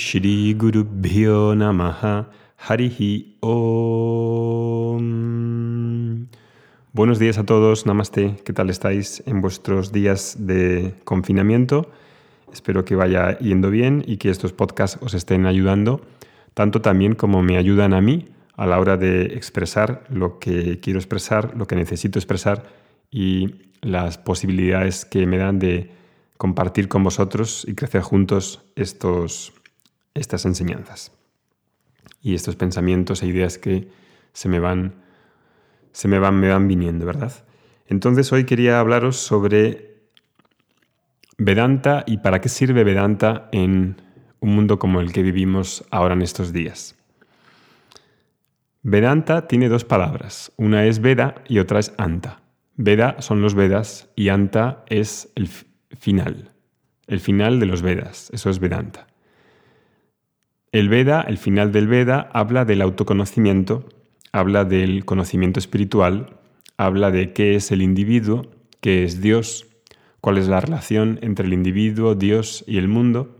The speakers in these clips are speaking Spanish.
Shri Namaha Harihi Om. Buenos días a todos, Namaste. ¿Qué tal estáis en vuestros días de confinamiento? Espero que vaya yendo bien y que estos podcasts os estén ayudando, tanto también como me ayudan a mí a la hora de expresar lo que quiero expresar, lo que necesito expresar y las posibilidades que me dan de compartir con vosotros y crecer juntos estos, estas enseñanzas y estos pensamientos e ideas que se me van, se me van, me van viniendo, ¿verdad? Entonces hoy quería hablaros sobre Vedanta y para qué sirve Vedanta en un mundo como el que vivimos ahora en estos días. Vedanta tiene dos palabras, una es Veda y otra es Anta. Veda son los Vedas y Anta es el final, el final de los Vedas, eso es Vedanta. El Veda, el final del Veda, habla del autoconocimiento, habla del conocimiento espiritual, habla de qué es el individuo, qué es Dios, cuál es la relación entre el individuo, Dios y el mundo.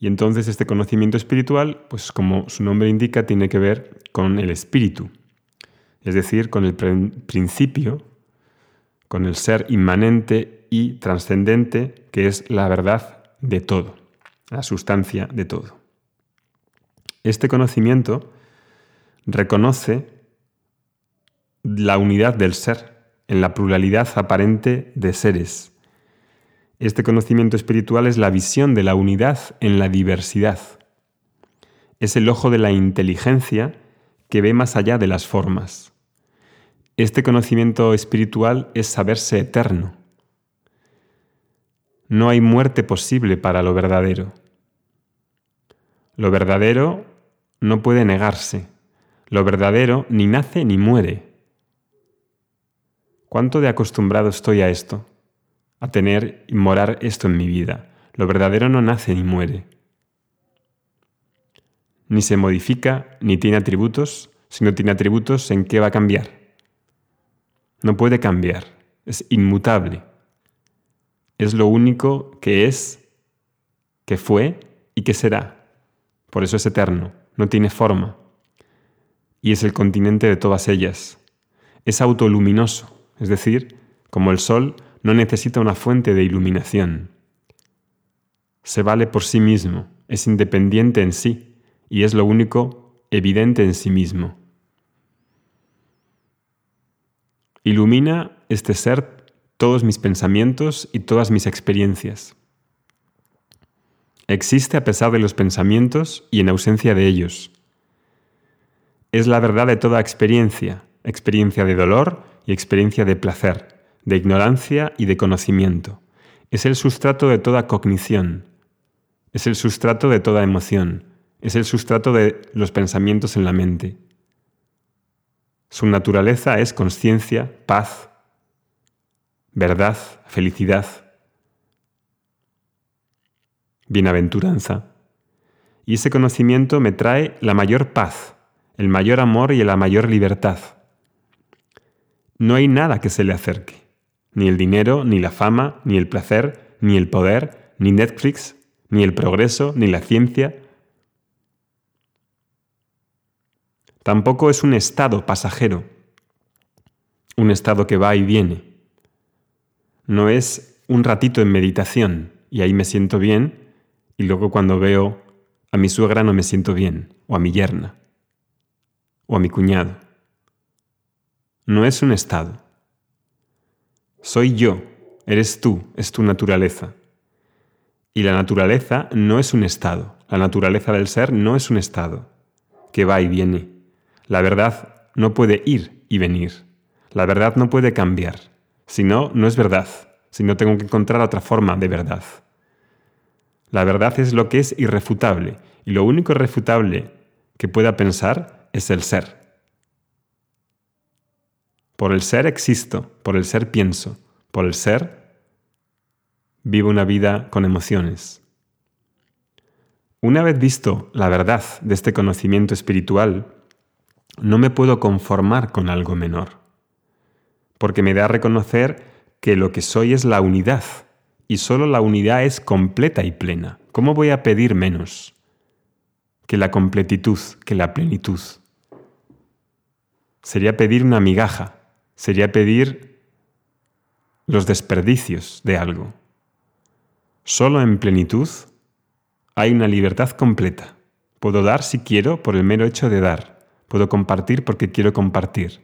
Y entonces este conocimiento espiritual, pues como su nombre indica, tiene que ver con el espíritu, es decir, con el principio, con el ser inmanente y trascendente, que es la verdad de todo, la sustancia de todo. Este conocimiento reconoce la unidad del ser en la pluralidad aparente de seres. Este conocimiento espiritual es la visión de la unidad en la diversidad. Es el ojo de la inteligencia que ve más allá de las formas. Este conocimiento espiritual es saberse eterno. No hay muerte posible para lo verdadero. Lo verdadero no puede negarse. Lo verdadero ni nace ni muere. ¿Cuánto de acostumbrado estoy a esto? A tener y morar esto en mi vida. Lo verdadero no nace ni muere. Ni se modifica, ni tiene atributos. Si no tiene atributos, ¿en qué va a cambiar? No puede cambiar. Es inmutable. Es lo único que es, que fue y que será. Por eso es eterno no tiene forma y es el continente de todas ellas. Es autoluminoso, es decir, como el Sol no necesita una fuente de iluminación. Se vale por sí mismo, es independiente en sí y es lo único evidente en sí mismo. Ilumina este ser todos mis pensamientos y todas mis experiencias. Existe a pesar de los pensamientos y en ausencia de ellos. Es la verdad de toda experiencia, experiencia de dolor y experiencia de placer, de ignorancia y de conocimiento. Es el sustrato de toda cognición. Es el sustrato de toda emoción. Es el sustrato de los pensamientos en la mente. Su naturaleza es conciencia, paz, verdad, felicidad, bienaventuranza. Y ese conocimiento me trae la mayor paz, el mayor amor y la mayor libertad. No hay nada que se le acerque, ni el dinero, ni la fama, ni el placer, ni el poder, ni Netflix, ni el progreso, ni la ciencia. Tampoco es un estado pasajero, un estado que va y viene. No es un ratito en meditación y ahí me siento bien y luego cuando veo a mi suegra no me siento bien, o a mi yerna, o a mi cuñado. No es un estado. Soy yo, eres tú, es tu naturaleza. Y la naturaleza no es un estado. La naturaleza del ser no es un estado que va y viene. La verdad no puede ir y venir. La verdad no puede cambiar. Si no, no es verdad. Si no, tengo que encontrar otra forma de verdad. La verdad es lo que es irrefutable, y lo único irrefutable que pueda pensar es el ser. Por el ser existo, por el ser pienso, por el ser vivo una vida con emociones. Una vez visto la verdad de este conocimiento espiritual, no me puedo conformar con algo menor, porque me da a reconocer que lo que soy es la unidad y solo la unidad es completa y plena. ¿Cómo voy a pedir menos? que la completitud, que la plenitud. Sería pedir una migaja, sería pedir los desperdicios de algo. Solo en plenitud hay una libertad completa. Puedo dar si quiero por el mero hecho de dar. Puedo compartir porque quiero compartir.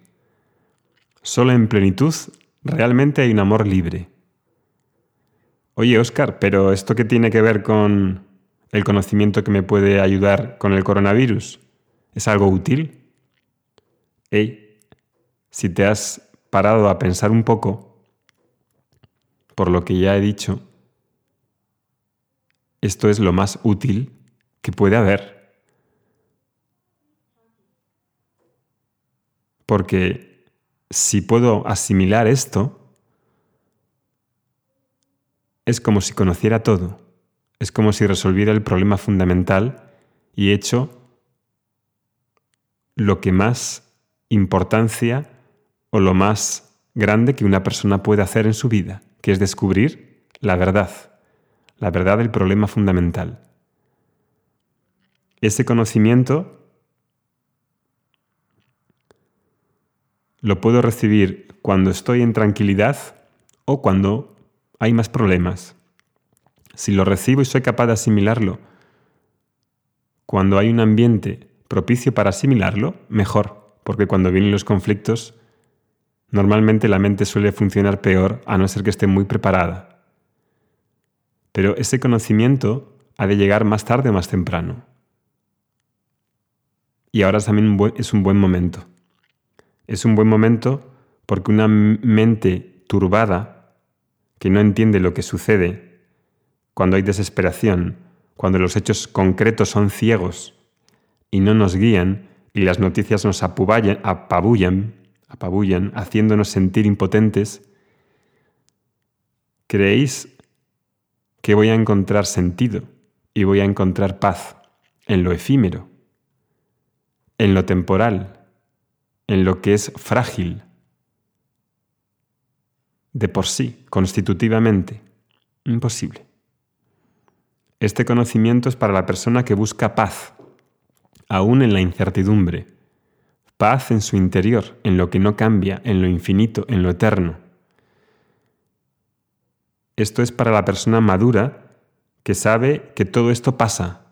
Solo en plenitud realmente hay un amor libre. Oye, Oscar, pero ¿esto qué tiene que ver con el conocimiento que me puede ayudar con el coronavirus? ¿Es algo útil? Hey, si te has parado a pensar un poco, por lo que ya he dicho, esto es lo más útil que puede haber. Porque si puedo asimilar esto, es como si conociera todo, es como si resolviera el problema fundamental y hecho lo que más importancia o lo más grande que una persona puede hacer en su vida, que es descubrir la verdad la verdad del problema fundamental. Ese conocimiento lo puedo recibir cuando estoy en tranquilidad o cuando hay más problemas. Si lo recibo y soy capaz de asimilarlo cuando hay un ambiente propicio para asimilarlo, mejor, porque cuando vienen los conflictos, normalmente la mente suele funcionar peor a no ser que esté muy preparada. Pero ese conocimiento ha de llegar más tarde o más temprano. Y ahora también es un buen momento. Es un buen momento porque una mente turbada, que no entiende lo que sucede, cuando hay desesperación, cuando los hechos concretos son ciegos y no nos guían, y las noticias nos apabullan, apabullan haciéndonos sentir impotentes, ¿creéis que voy a encontrar sentido y voy a encontrar paz en lo efímero, en lo temporal, en lo que es frágil, de por sí, constitutivamente. Imposible. Este conocimiento es para la persona que busca paz, aún en la incertidumbre, paz en su interior, en lo que no cambia, en lo infinito, en lo eterno. Esto es para la persona madura que sabe que todo esto pasa,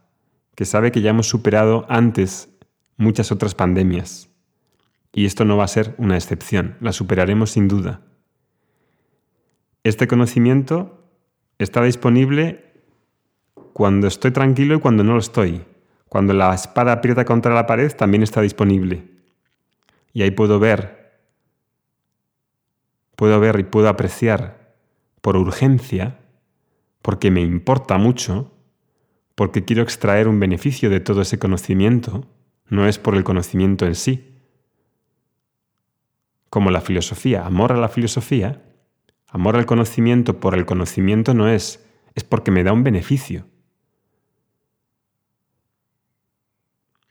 que sabe que ya hemos superado antes muchas otras pandemias. Y esto no va a ser una excepción, la superaremos sin duda. Este conocimiento está disponible cuando estoy tranquilo y cuando no lo estoy. Cuando la espada aprieta contra la pared también está disponible. Y ahí puedo ver, puedo ver y puedo apreciar por urgencia, porque me importa mucho, porque quiero extraer un beneficio de todo ese conocimiento, no es por el conocimiento en sí. Como la filosofía, amor a la filosofía, amor al conocimiento por el conocimiento no es, es porque me da un beneficio.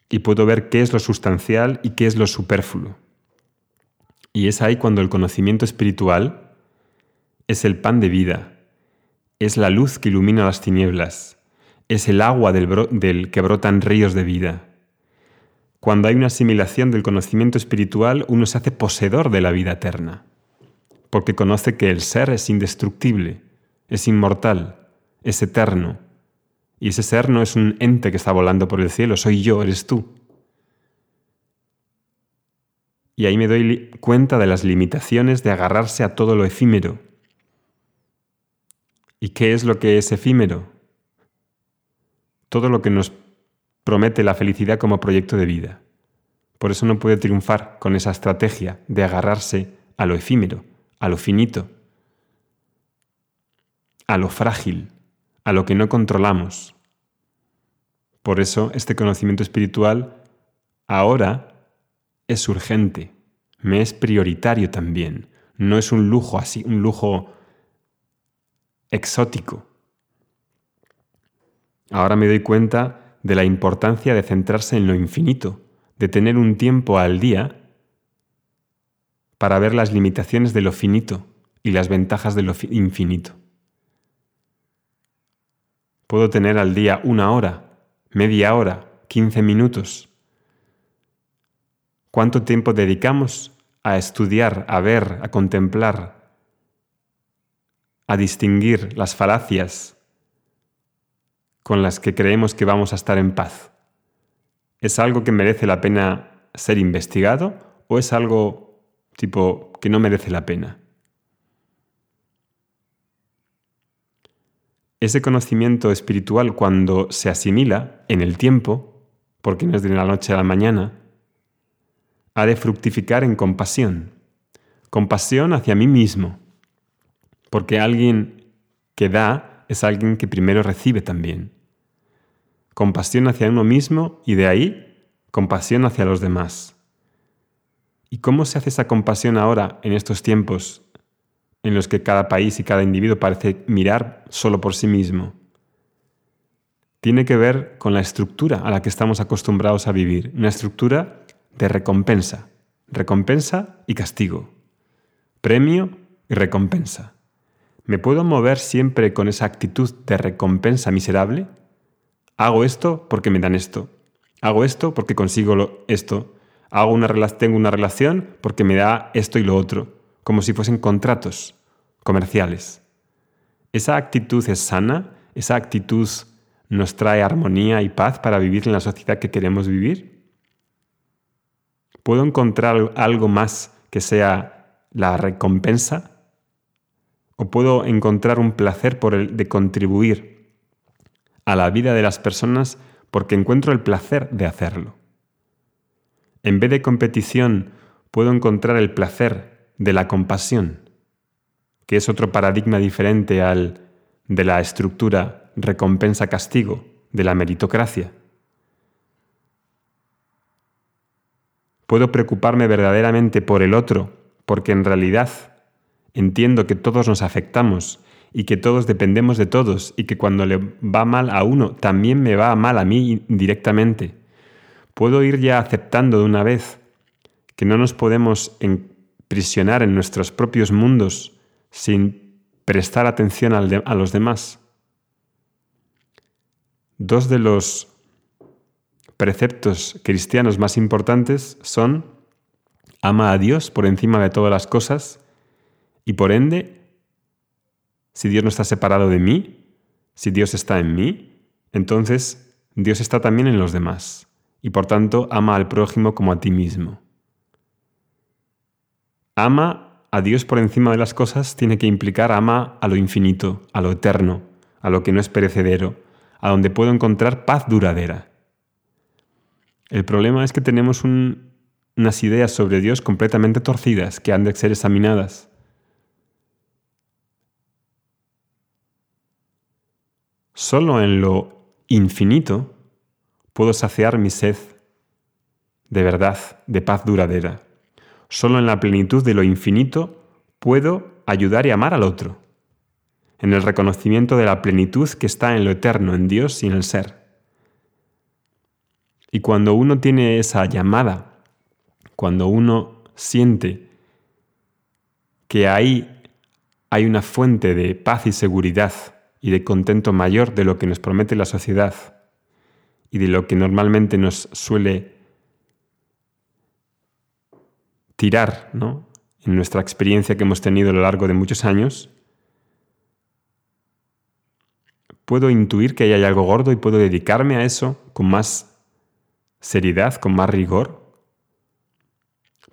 Y puedo ver qué es lo sustancial y qué es lo superfluo. Y es ahí cuando el conocimiento espiritual es el pan de vida, es la luz que ilumina las tinieblas, es el agua del, que brotan ríos de vida. Cuando hay una asimilación del conocimiento espiritual, uno se hace poseedor de la vida eterna, porque conoce que el ser es indestructible, es inmortal, es eterno, y ese ser no es un ente que está volando por el cielo, soy yo, eres tú. Y ahí me doy cuenta de las limitaciones de agarrarse a todo lo efímero, ¿Y qué es lo que es efímero? Todo lo que nos promete la felicidad como proyecto de vida. Por eso no puede triunfar con esa estrategia de agarrarse a lo efímero, a lo finito, a lo frágil, a lo que no controlamos. Por eso este conocimiento espiritual ahora es urgente, me es prioritario también. No es un lujo así, un lujo exótico. Ahora me doy cuenta de la importancia de centrarse en lo infinito, de tener un tiempo al día para ver las limitaciones de lo finito y las ventajas de lo infinito. Puedo tener al día una hora, media hora, 15 minutos? ¿Cuánto tiempo dedicamos a estudiar, a ver, a contemplar, a distinguir las falacias con las que creemos que vamos a estar en paz? ¿Es algo que merece la pena ser investigado o es algo tipo que no merece la pena? Ese conocimiento espiritual cuando se asimila en el tiempo, porque no es de la noche a la mañana, ha de fructificar en compasión. Compasión hacia mí mismo, porque alguien que da es alguien que primero recibe también. Compasión hacia uno mismo y de ahí compasión hacia los demás. ¿Y cómo se hace esa compasión ahora en estos tiempos en los que cada país y cada individuo parece mirar solo por sí mismo. Tiene que ver con la estructura a la que estamos acostumbrados a vivir, una estructura de recompensa, recompensa y castigo, premio y recompensa. ¿Me puedo mover siempre con esa actitud de recompensa miserable? Hago esto porque me dan esto. Hago esto porque consigo esto. Hago una, tengo una relación porque me da esto y lo otro como si fuesen contratos comerciales. ¿Esa actitud es sana? ¿Esa actitud nos trae armonía y paz para vivir en la sociedad que queremos vivir? ¿Puedo encontrar algo más que sea la recompensa? ¿O puedo encontrar un placer por el de contribuir a la vida de las personas porque encuentro el placer de hacerlo? En vez de competición, puedo encontrar el placer de la compasión, que es otro paradigma diferente al de la estructura recompensa-castigo, de la meritocracia. Puedo preocuparme verdaderamente por el otro, porque en realidad entiendo que todos nos afectamos y que todos dependemos de todos y que cuando le va mal a uno también me va mal a mí directamente. Puedo ir ya aceptando de una vez que no nos podemos prisionar en nuestros propios mundos sin prestar atención a los demás. Dos de los preceptos cristianos más importantes son ama a Dios por encima de todas las cosas y por ende, si Dios no está separado de mí, si Dios está en mí, entonces Dios está también en los demás y por tanto ama al prójimo como a ti mismo. Ama a Dios por encima de las cosas tiene que implicar ama a lo infinito, a lo eterno, a lo que no es perecedero, a donde puedo encontrar paz duradera. El problema es que tenemos unas ideas sobre Dios completamente torcidas que han de ser examinadas. Solo en lo infinito puedo saciar mi sed de verdad, de paz duradera. Solo en la plenitud de lo infinito puedo ayudar y amar al otro, en el reconocimiento de la plenitud que está en lo eterno, en Dios y en el ser. Y cuando uno tiene esa llamada, cuando uno siente que ahí hay una fuente de paz y seguridad y de contento mayor de lo que nos promete la sociedad y de lo que normalmente nos suele tirar ¿no? en nuestra experiencia que hemos tenido a lo largo de muchos años, puedo intuir que hay algo gordo y puedo dedicarme a eso con más seriedad, con más rigor.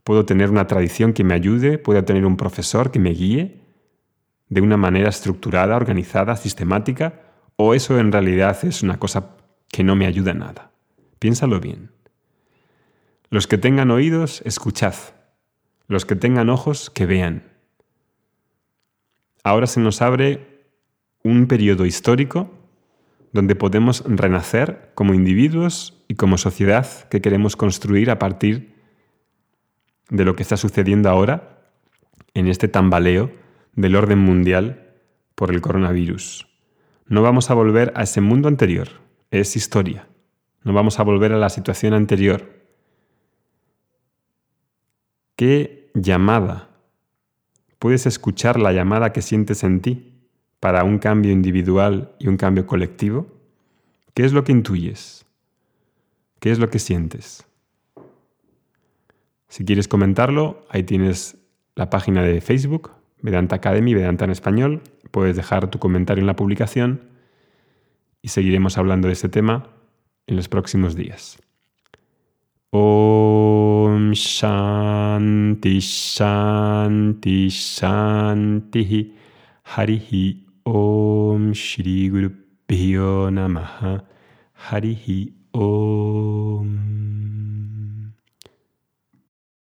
Puedo tener una tradición que me ayude, puedo tener un profesor que me guíe de una manera estructurada, organizada, sistemática, o eso en realidad es una cosa que no me ayuda nada. Piénsalo bien. Los que tengan oídos, escuchad. Los que tengan ojos, que vean. Ahora se nos abre un periodo histórico donde podemos renacer como individuos y como sociedad que queremos construir a partir de lo que está sucediendo ahora en este tambaleo del orden mundial por el coronavirus. No vamos a volver a ese mundo anterior, es historia. No vamos a volver a la situación anterior. ¿Qué llamada. Puedes escuchar la llamada que sientes en ti para un cambio individual y un cambio colectivo. ¿Qué es lo que intuyes? ¿Qué es lo que sientes? Si quieres comentarlo, ahí tienes la página de Facebook, Vedanta Academy, Vedanta en español. Puedes dejar tu comentario en la publicación y seguiremos hablando de este tema en los próximos días. Om Shanti Shanti Shanti Harihi Om Shri Guru Namaha. Harihi Om